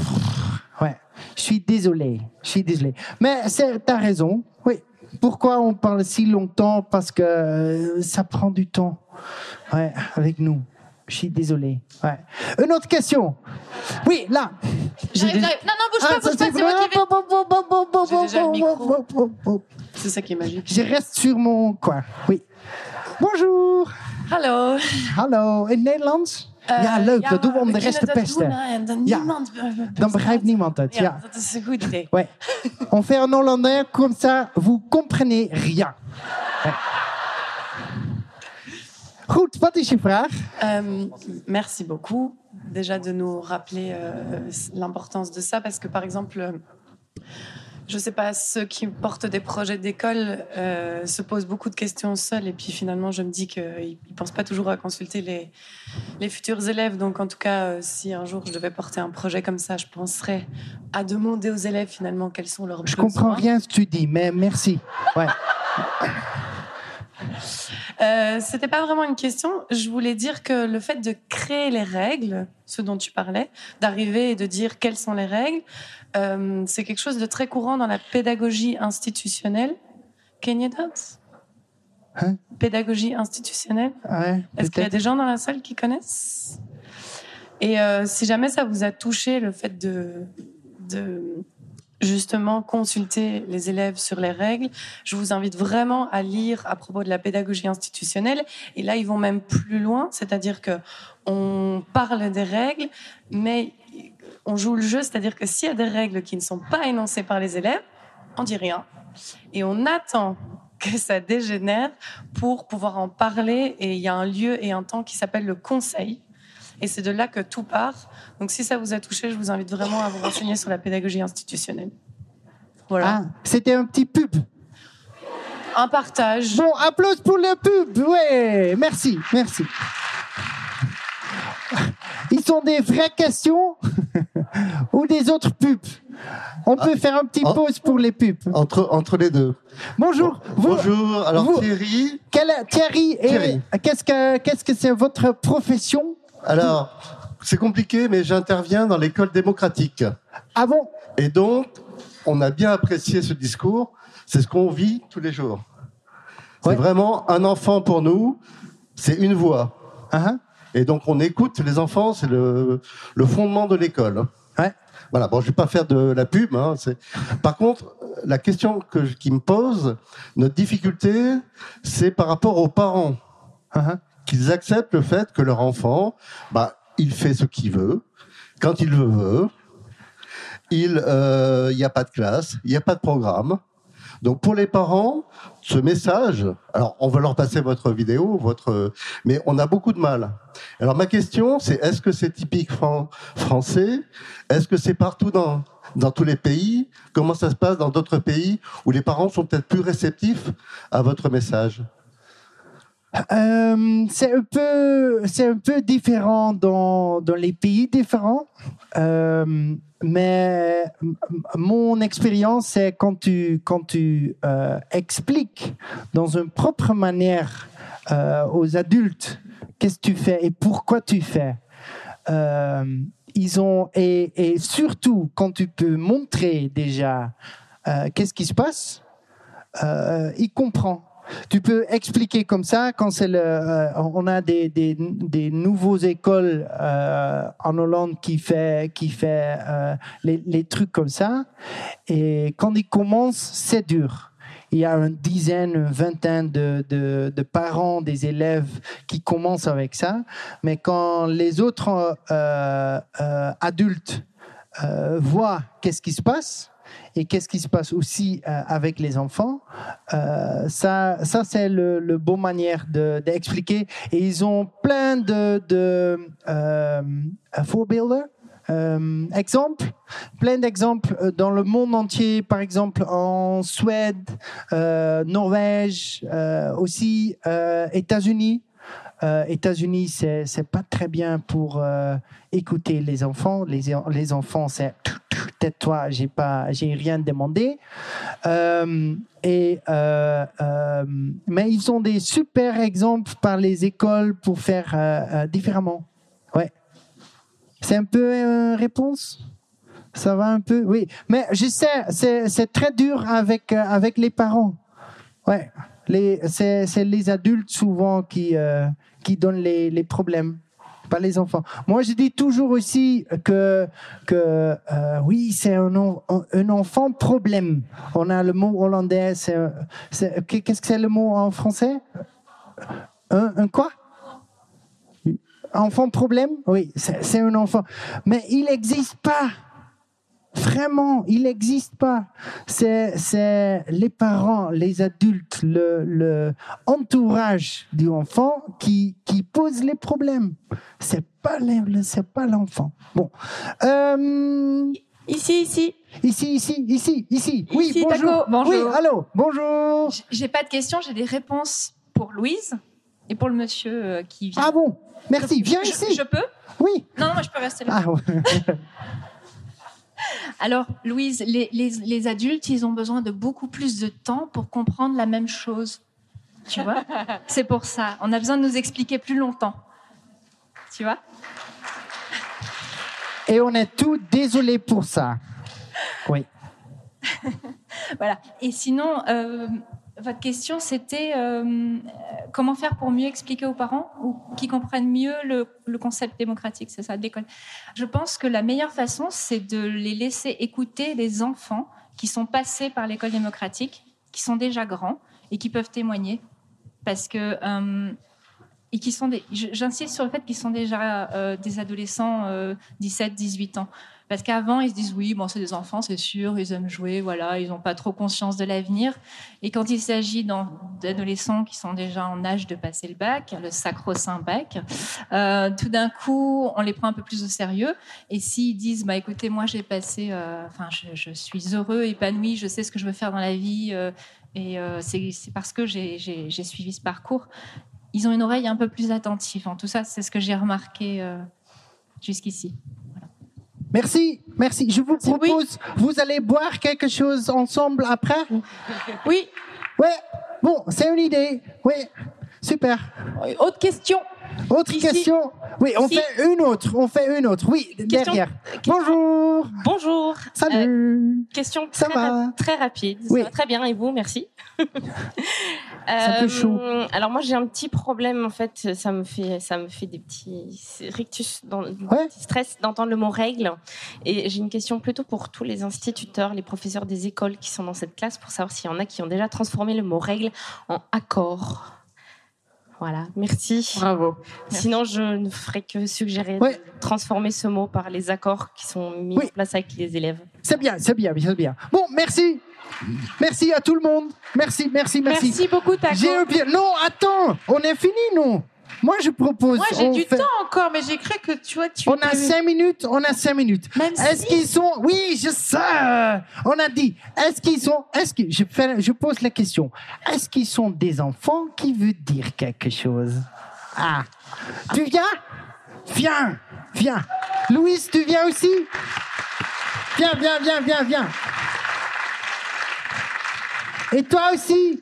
ouais, je suis désolé, je suis désolé. Mais t'as raison, oui. Pourquoi on parle si longtemps? Parce que euh, ça prend du temps. Ouais, avec nous. Je suis désolé. Ouais. Une autre question. Oui, là. J'arrive, des- j'arrive. Non, non, bouge Ah, pas, bouge ça, pas, c'est moi qui vais. C'est ça qui est magique. Je reste sur mon coin. Oui. Bonjour. Hallo. Hallo. In Nederlands? ja, leuk. dat doen we om de rest te pesten. En dan Ja, niemand Dan begrijpt niemand het. Ja, Ja. dat is een goed idee. Ouais. On fait en hollandais comme ça, vous comprenez rien. Goed, wat is je vraag? Euh, merci beaucoup déjà de nous rappeler euh, l'importance de ça parce que par exemple, euh, je sais pas, ceux qui portent des projets d'école euh, se posent beaucoup de questions seuls et puis finalement je me dis qu'ils ne pensent pas toujours à consulter les, les futurs élèves. Donc en tout cas, si un jour je devais porter un projet comme ça, je penserais à demander aux élèves finalement quels sont leurs Je besoins. comprends rien ce que tu dis, mais merci. Ouais. Euh, C'était pas vraiment une question. Je voulais dire que le fait de créer les règles, ce dont tu parlais, d'arriver et de dire quelles sont les règles, euh, c'est quelque chose de très courant dans la pédagogie institutionnelle. Kenya Hein? Pédagogie institutionnelle. Ouais, Est-ce qu'il y a des gens dans la salle qui connaissent? Et euh, si jamais ça vous a touché, le fait de, de justement consulter les élèves sur les règles, je vous invite vraiment à lire à propos de la pédagogie institutionnelle. Et là, ils vont même plus loin, c'est-à-dire que on parle des règles, mais on joue le jeu, c'est-à-dire que s'il y a des règles qui ne sont pas énoncées par les élèves, on dit rien. Et on attend que ça dégénère pour pouvoir en parler. Et il y a un lieu et un temps qui s'appelle le conseil. Et c'est de là que tout part. Donc si ça vous a touché, je vous invite vraiment à vous renseigner sur la pédagogie institutionnelle. Voilà. Ah, c'était un petit pub. Un partage. Bon, applause pour le pub. Ouais, merci, merci. Ils sont des vraies questions ou des autres pubs? On peut faire un petit Ah. pause pour les pubs. Entre, entre les deux. Bonjour. vous- Bonjour, alors vous- Thierry. quel- Thierry, Thierry. qu'est-ce que qu'est-ce que c'est votre profession? Alors, c'est compliqué, mais j'interviens dans l'école démocratique. Ah bon? Et donc, on a bien apprécié ce discours. C'est ce qu'on vit tous les jours. C'est Ouais. vraiment un enfant pour nous. C'est une voix. Hein Et donc, on écoute les enfants. C'est le, le fondement de l'école. Ouais. Voilà. Bon, je vais pas faire de la pub. Hein, c'est- Par contre, la question que, je- qui me pose, notre difficulté, c'est par rapport aux parents. Hein qu'ils acceptent le fait que leur enfant, bah, il fait ce qu'il veut, quand il veut. Il euh, n'y a pas de classe, il n'y a pas de programme. Donc pour les parents, ce message, alors on va leur passer votre vidéo, votre, mais on a beaucoup de mal. Alors ma question, c'est est-ce que c'est typique fran- français? Est-ce que c'est partout dans dans tous les pays? Comment ça se passe dans d'autres pays où les parents sont peut-être plus réceptifs à votre message? Euh, c'est un peu, c'est un peu différent dans, dans les pays différents. Euh, mais mon expérience, c'est quand tu, quand tu euh, expliques dans une propre manière aux adultes qu'est-ce que tu fais et pourquoi tu fais. Ils ont et, et surtout quand tu peux montrer déjà qu'est-ce qui se passe, euh, il comprend. Tu peux expliquer comme ça quand c'est le, euh, on a des, des, des nouveaux écoles euh, en Hollande qui fait qui fait euh, les, les trucs comme ça et quand ils commencent c'est dur. Il y a une dizaine, une vingtaine de, de, de parents, des élèves qui commencent avec ça, mais quand les autres adultes voient qu'est-ce qui se passe, et qu'est-ce qui se passe aussi euh, avec les enfants? Euh, ça, ça c'est le, le manière de- d'expliquer. et ils ont plein de, de euh, plein d'exemples dans le monde entier, par exemple en Suède, Norvège, euh, aussi États-Unis. Euh, États-Unis, c'est c'est pas très bien pour euh, écouter les enfants. Les, enfants, c'est tais-toi, j'ai pas, j'ai rien demandé. Euh, euh, mais ils ont des super exemples par les écoles pour faire différemment. Ouais. C'est un peu une réponse? Ça va un peu, oui. Mais je sais, c'est très dur avec avec les parents. Ouais. C'est, les adultes souvent qui, euh, qui donnent les, les problèmes, pas les enfants. Moi, je dis toujours aussi que, que euh, oui, c'est un, un enfant problème. On a le mot hollandais. Qu'est-ce que c'est le mot en français? Un, un quoi? Enfant problème? Oui, c'est un enfant. Mais il n'existe pas. Vraiment, il n'existe pas. C'est, c'est les parents, les adultes, le, le entourage du enfant qui, qui pose les problèmes. C'est pas les- c'est pas l'enfant. Bon. Euh, Ici, ici. ici, ici, ici, ici. Oui, Ici, bonjour. Taco, bonjour. Oui, allô, bonjour. J'ai pas de questions, j'ai des réponses pour Louise et pour le monsieur euh, qui vient. Ah bon, merci. Viens Je- ici. Je peux? Oui. Non, non, moi je peux rester là. Ah, ouais. Alors, Louise, les, les- les adultes, ils ont besoin de beaucoup plus de temps pour comprendre la même chose. Tu vois C'est pour ça. On a besoin de nous expliquer plus longtemps. Tu vois Et on est tout désolé pour ça. Oui. Voilà. Et sinon, euh, votre question, c'était euh, comment faire pour mieux expliquer aux parents ou qui comprennent mieux le, concept démocratique, c'est ça, de l'école. Je pense que la meilleure façon, c'est de les laisser écouter les enfants qui sont passés par l'école démocratique, qui sont déjà grands et qui peuvent témoigner. Parce que. euh, et qui sont J'insiste sur le fait qu'ils sont déjà euh, des adolescents, euh, 17, 18 ans. Parce qu'avant, ils se disent oui, bon, c'est des enfants, c'est sûr, ils aiment jouer, voilà, ils n'ont pas trop conscience de l'avenir. Et quand il s'agit d'adolescents qui sont déjà en âge de passer le bac, le sacro-saint bac, euh, tout d'un coup, on les prend un peu plus au sérieux. Et s'ils disent, bah, écoutez, moi, j'ai passé, euh, enfin, je, suis heureux, épanoui, je sais ce que je veux faire dans la vie, euh, et c'est parce que j'ai- suivi ce parcours. Ils ont une oreille un peu plus attentive. En tout ça, c'est ce que j'ai remarqué jusqu'ici. Merci, merci. Je vous propose, vous allez boire quelque chose ensemble après? Oui. Ouais, bon, c'est une idée. Oui, super. Autre question Autre question Oui, on Ici. fait une autre, on fait une autre. Oui, Question- derrière. Bonjour Bonjour. Salut Euh, question Ça très, va rap- très rapide. Oui. Ça va très bien et vous, merci. peu chaud. Euh, Alors moi j'ai un petit problème en fait, ça me fait ça me fait des petits rictus, dans, des petits stress d'entendre le mot règle. Et j'ai une question plutôt pour tous les instituteurs, les professeurs des écoles qui sont dans cette classe pour savoir s'il y en a qui ont déjà transformé le mot règle en accord. Voilà, merci. Bravo. Sinon, je ne ferai que suggérer Ouais. de transformer ce mot par les accords qui sont mis en place avec les élèves. C'est bien, c'est bien, c'est bien. Bon, merci. Merci à tout le monde. Merci, merci, merci. Merci beaucoup, Taco. J'ai. Non, attends, on est fini, non Moi, je propose. Moi, j'ai du fait- temps encore, mais j'ai cru que tu vois, tu. On a cinq minutes, on a cinq minutes. Est-ce si- qu'ils sont Oui, je sais. On a dit. Est-ce qu'ils sont Est-ce que je fais Je pose la question. Est-ce qu'ils sont des enfants qui veut dire quelque chose? Ah, tu viens? Viens, viens. Louise, tu viens aussi? Viens, viens, viens, viens, viens. Et toi aussi?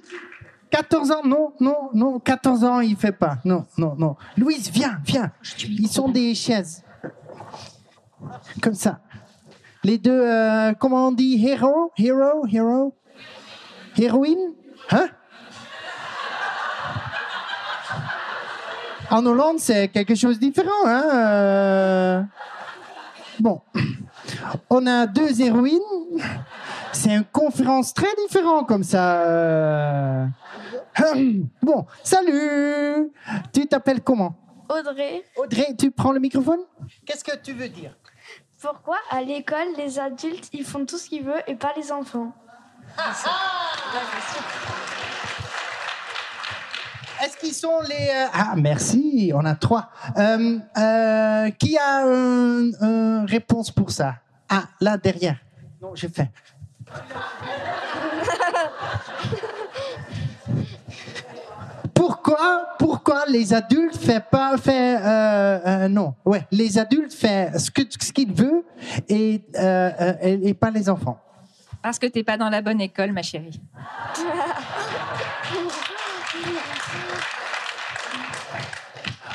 14 ans, non, non, non, 14 ans, il fait pas. Non, non, non. Louise, viens, viens. Ils sont des chaises. Comme ça. Les deux, euh, comment on dit, héros, héros, héros, héroïne, hein? En Hollande, c'est quelque chose de différent, hein euh. Bon, on a deux héroïnes. C'est une conférence très différente comme ça. euh. Bon, salut. Tu t'appelles comment? Audrey, Audrey, tu prends le microphone? Qu'est-ce que tu veux dire? Pourquoi à l'école les adultes ils font tout ce qu'ils veulent et pas les enfants? Est-ce qu'ils sont les... euh, Ah, merci, on a trois. Euh, euh, qui a une une réponse pour ça? Ah, là, derrière. Non, j'ai fait. Pourquoi, pourquoi les adultes fait pas fait euh, euh, non ouais les adultes fait ce qu'ils veulent et, euh, et et pas les enfants Parce que t'es pas dans la bonne école, ma chérie.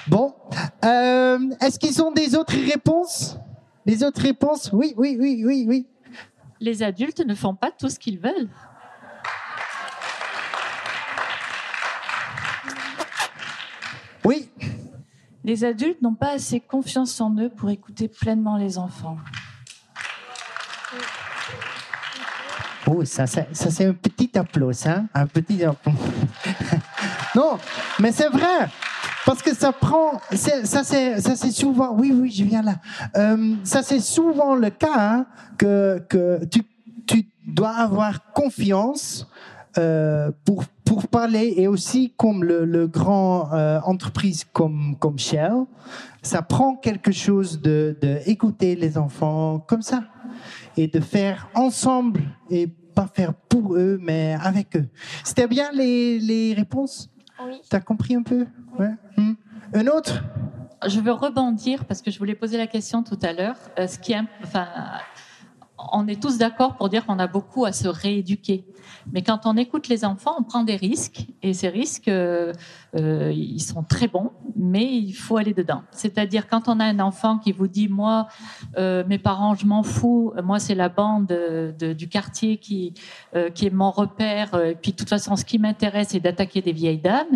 Bon, est-ce qu'ils ont des autres réponses? Des autres réponses? Oui, oui, oui, oui, oui. Les adultes ne font pas tout ce qu'ils veulent. Oui. Les adultes n'ont pas assez confiance en eux pour écouter pleinement les enfants. Oh, ça, ça, ça, c'est un petit applause, hein Un petit applause. non, mais c'est vrai. Parce que ça prend, ça c'est, ça c'est souvent, oui oui, je viens là. Euh, ça c'est souvent le cas hein, que que tu tu dois avoir confiance euh, pour pour parler et aussi comme le, le grand euh, entreprise comme comme Shell, ça prend quelque chose de de écouter les enfants comme ça et de faire ensemble et pas faire pour eux mais avec eux. C'était bien les les réponses? Oui. T'as compris un peu Ouais. Hmm. Un autre? Je veux rebondir parce que je voulais poser la question tout à l'heure. Euh, ce qui enfin, on est tous d'accord pour dire qu'on a beaucoup à se rééduquer. Mais quand on écoute les enfants, on prend des risques. Et ces risques, euh, euh, ils sont très bons, mais il faut aller dedans. C'est-à-dire quand on a un enfant qui vous dit, moi, euh, mes parents, je m'en fous, moi, c'est la bande de- du quartier qui, qui est mon repère, et puis de toute façon, ce qui m'intéresse, c'est d'attaquer des vieilles dames.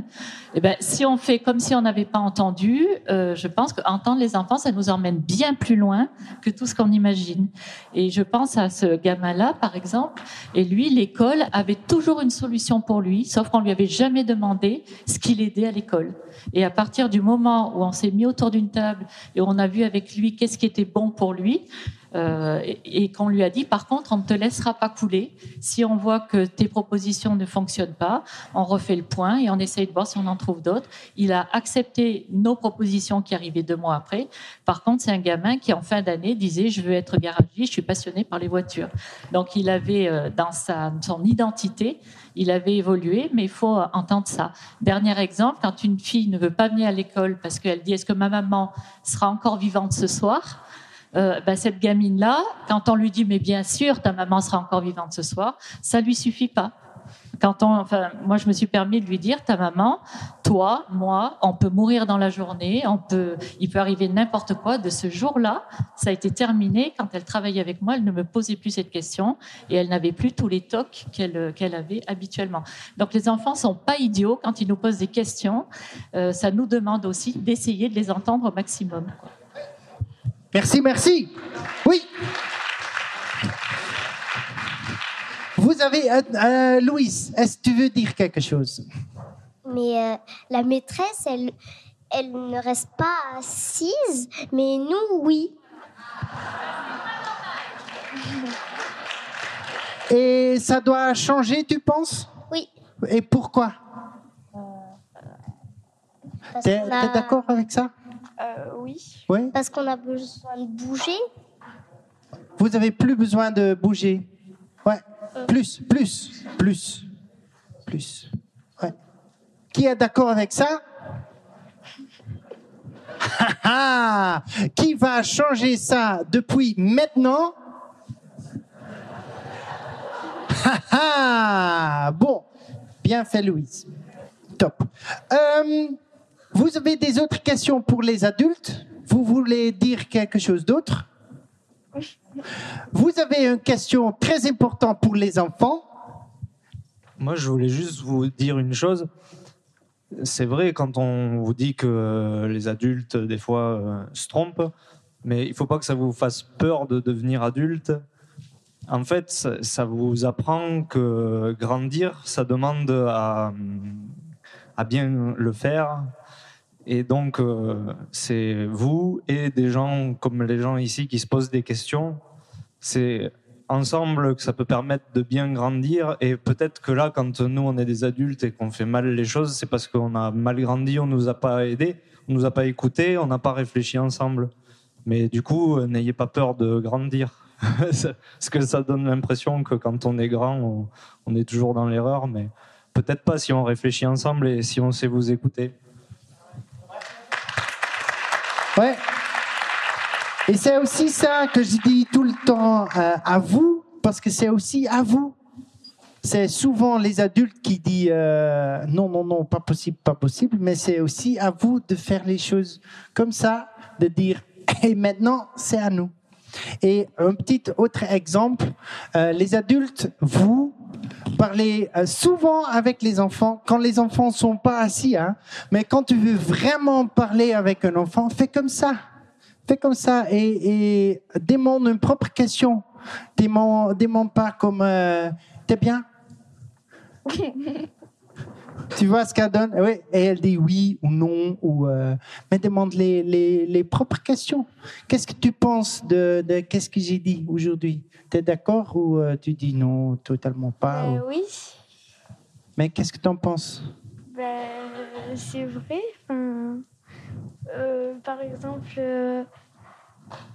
Eh ben, si on fait comme si on n'avait pas entendu, je pense qu'entendre les enfants, ça nous emmène bien plus loin que tout ce qu'on imagine. Et je pense à ce gamin-là, par exemple, et lui, l'école avait toujours une solution pour lui, sauf qu'on lui avait jamais demandé ce qui l'aidait à l'école. Et à partir du moment où on s'est mis autour d'une table et on a vu avec lui qu'est-ce qui était bon pour lui, euh, et, et qu'on lui a dit, par contre, on ne te laissera pas couler. Si on voit que tes propositions ne fonctionnent pas, on refait le point et on essaye de voir si on en trouve d'autres. Il a accepté nos propositions qui arrivaient deux mois après. Par contre, c'est un gamin qui, en fin d'année, disait, je veux être garagiste, je suis passionné par les voitures. Donc, il avait euh, dans sa, son identité, il avait évolué, mais il faut entendre ça. Dernier exemple, quand une fille ne veut pas venir à l'école parce qu'elle dit, est-ce que ma maman sera encore vivante ce soir? Euh, bah, cette gamine-là, quand on lui dit mais bien sûr ta maman sera encore vivante ce soir, ça lui suffit pas. Quand on, enfin, moi je me suis permis de lui dire ta maman, toi, moi, on peut mourir dans la journée, on peut, il peut arriver n'importe quoi. De ce jour-là, ça a été terminé. Quand elle travaillait avec moi, elle ne me posait plus cette question et elle n'avait plus tous les tocs qu'elle qu'elle avait habituellement. Donc les enfants sont pas idiots quand ils nous posent des questions. Euh, ça nous demande aussi d'essayer de les entendre au maximum. Merci, merci. Oui. Vous avez, euh, euh, Louise, est-ce que tu veux dire quelque chose? Mais euh, la maîtresse, elle, elle ne reste pas assise, mais nous, oui. Et ça doit changer, tu penses? Oui. Et pourquoi? T'es a- d'accord avec ça? Oui. Oui. Parce qu'on a besoin de bouger. Vous avez plus besoin de bouger. Ouais. Plus, plus, plus, plus. Ouais. Qui est d'accord avec ça? Ah, ah. Qui va changer ça depuis maintenant? Ah. Bon, bien fait Louise. Top. Euh, vous avez des autres questions pour les adultes? Vous voulez dire quelque chose d'autre? Vous avez une question très importante pour les enfants Moi, je voulais juste vous dire une chose. C'est vrai quand on vous dit que les adultes, des fois, euh, se trompent, mais il faut pas que ça vous fasse peur de devenir adulte. En fait, ça, vous apprend que grandir, ça demande à bien le faire. Et donc, euh, c'est vous et des gens comme les gens ici qui se posent des questions. C'est ensemble que ça peut permettre de bien grandir. Et peut-être que là, quand nous, on est des adultes et qu'on fait mal les choses, c'est parce qu'on a mal grandi, on nous a pas aidés, on nous a pas écoutés, on n'a pas réfléchi ensemble. Mais du coup, euh, n'ayez pas peur de grandir. Parce que ça donne l'impression que quand on est grand, on est toujours dans l'erreur. Mais peut-être pas si on réfléchit ensemble et si on sait vous écouter. Et c'est aussi ça que je dis tout le temps euh, à vous, parce que c'est aussi à vous. C'est souvent les adultes qui disent euh, non, non, non, pas possible, pas possible, mais c'est aussi à vous de faire les choses comme ça, de dire et maintenant c'est à nous. Et un petit autre exemple, euh, les adultes, vous parlez euh, souvent avec les enfants quand les enfants sont pas assis, hein, mais quand tu veux vraiment parler avec un enfant, fais comme ça. Fais comme ça et, et demande une propre question. Demande, demande pas comme euh, T'es bien Tu vois ce qu'elle donne? Oui, et elle dit oui ou non, ou, euh, mais demande les, les, les propres questions. Qu'est-ce que tu penses de, de qu'est-ce que j'ai dit aujourd'hui? Tu es d'accord ou euh, tu dis non, totalement pas ou- oui, Mais qu'est-ce que tu en penses? Ben, c'est vrai. Euh, par exemple, euh,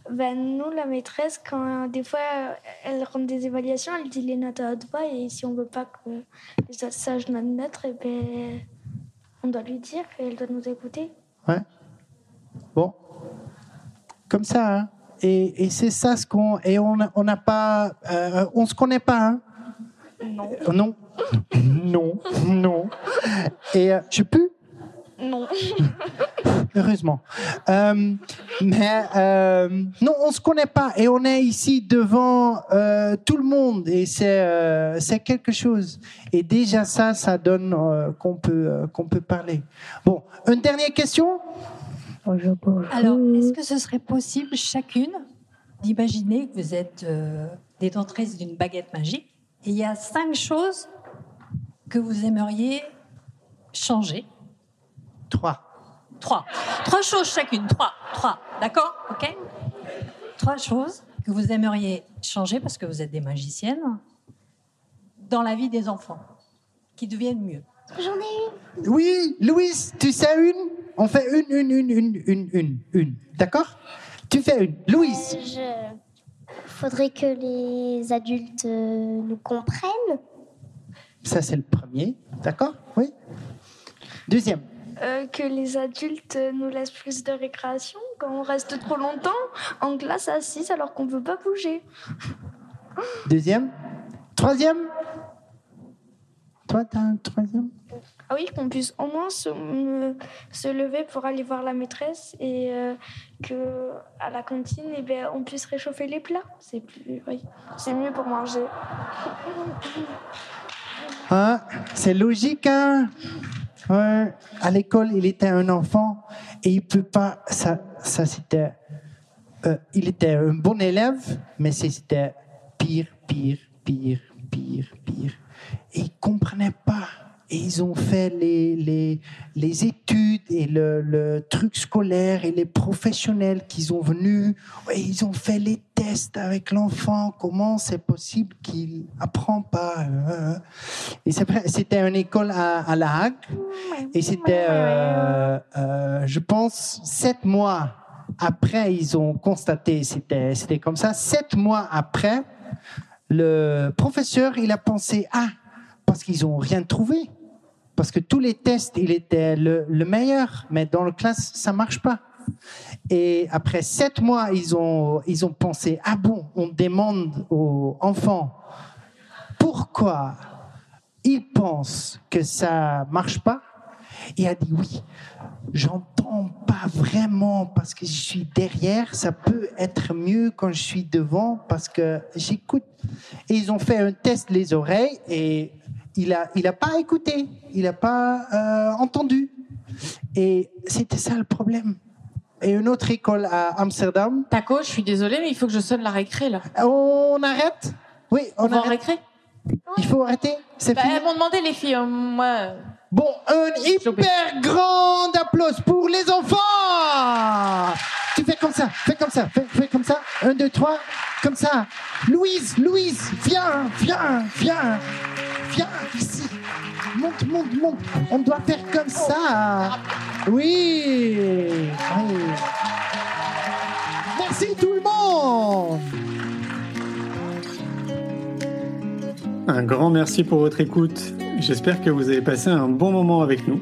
ben, nous, la maîtresse, quand euh, des fois elle rend des évaluations, elle dit les notes à haute voix et si on veut pas que les autres sachent notre note, eh ben, on doit lui dire et elle doit nous écouter. Ouais. Bon. Comme ça, hein Et, et c'est ça ce qu'on. Et on n'a on pas. euh, on se connaît pas, hein Non. Non. Non. Non. Et je peux Non. Heureusement. Euh, mais euh, non, on se connaît pas et on est ici devant euh, tout le monde et c'est euh, c'est quelque chose. Et déjà ça, ça donne euh, qu'on peut euh, qu'on peut parler. Bon, une dernière question? Alors, est-ce que ce serait possible, chacune, d'imaginer que vous êtes euh, détentrice d'une baguette magique et il y a cinq choses que vous aimeriez changer? Trois. Trois. Trois choses chacune. Trois. Trois. D'accord? Ok? Trois choses que vous aimeriez changer parce que vous êtes des magiciennes dans la vie des enfants qui deviennent mieux. J'en ai une. Oui, Louise, tu sais une? On fait une, une, une, une, une, une, une. D'accord? Tu fais une. Louise. Euh, je- Faudrait que les adultes euh, nous comprennent. Ça, c'est le premier. D'accord? Oui. Deuxième. Euh, que les adultes nous laissent plus de récréation quand on reste trop longtemps en classe assise alors qu'on ne veut pas bouger. Deuxième. Troisième. Toi, t'as un troisième? Ah oui, qu'on puisse au moins se, me- se lever pour aller voir la maîtresse et euh, que à la cantine, eh ben, on puisse réchauffer les plats. C'est plus, oui, c'est mieux pour manger. Hein C'est logique, hein? À l'école, il était un enfant et il peut pas. Ça, ça c'était. euh, il était un bon élève, mais c'était pire, pire, pire, pire, pire. Et il comprenait pas. Et ils ont fait les, les, les études et le, le truc scolaire et les professionnels qui sont venus. Et ils ont fait les tests avec l'enfant. Comment c'est possible qu'il apprend pas euh, Et c'est vrai, c'était une école à, à La Hague. Et c'était, euh, euh, je pense, sept mois après, ils ont constaté, c'était, c'était comme ça. Sept mois après, le professeur, il a pensé, ah, parce qu'ils ont rien trouvé. Parce que tous les tests, il était le, le meilleur, mais dans le classe, ça marche pas. Et après sept mois, ils ont, ils ont pensé, ah bon, on demande aux enfants pourquoi ils pensent que ça marche pas? Il a dit oui, j'entends pas vraiment parce que je suis derrière. Ça peut être mieux quand je suis devant parce que j'écoute. Et ils ont fait un test les oreilles et il a, il a pas écouté, il a pas euh, entendu. Et c'était ça le problème. Et une autre école à Amsterdam. Taco, je suis désolée, mais il faut que je sonne la récré là. On arrête? Oui, on, On va en arrête. récré? Il faut arrêter C'est Bah, elles m'ont demandé les filles, euh, moi. Bon, un hyper grand applause pour les enfants Tu fais comme ça, fais comme ça, fais, fais comme ça. Un, deux, trois, comme ça. Louise, Louise, viens, viens, viens, viens ici. Monte, monte, monte. On doit faire comme ça. Oui. oui. Merci tout le monde. Un grand merci pour votre écoute. J'espère que vous avez passé un bon moment avec nous.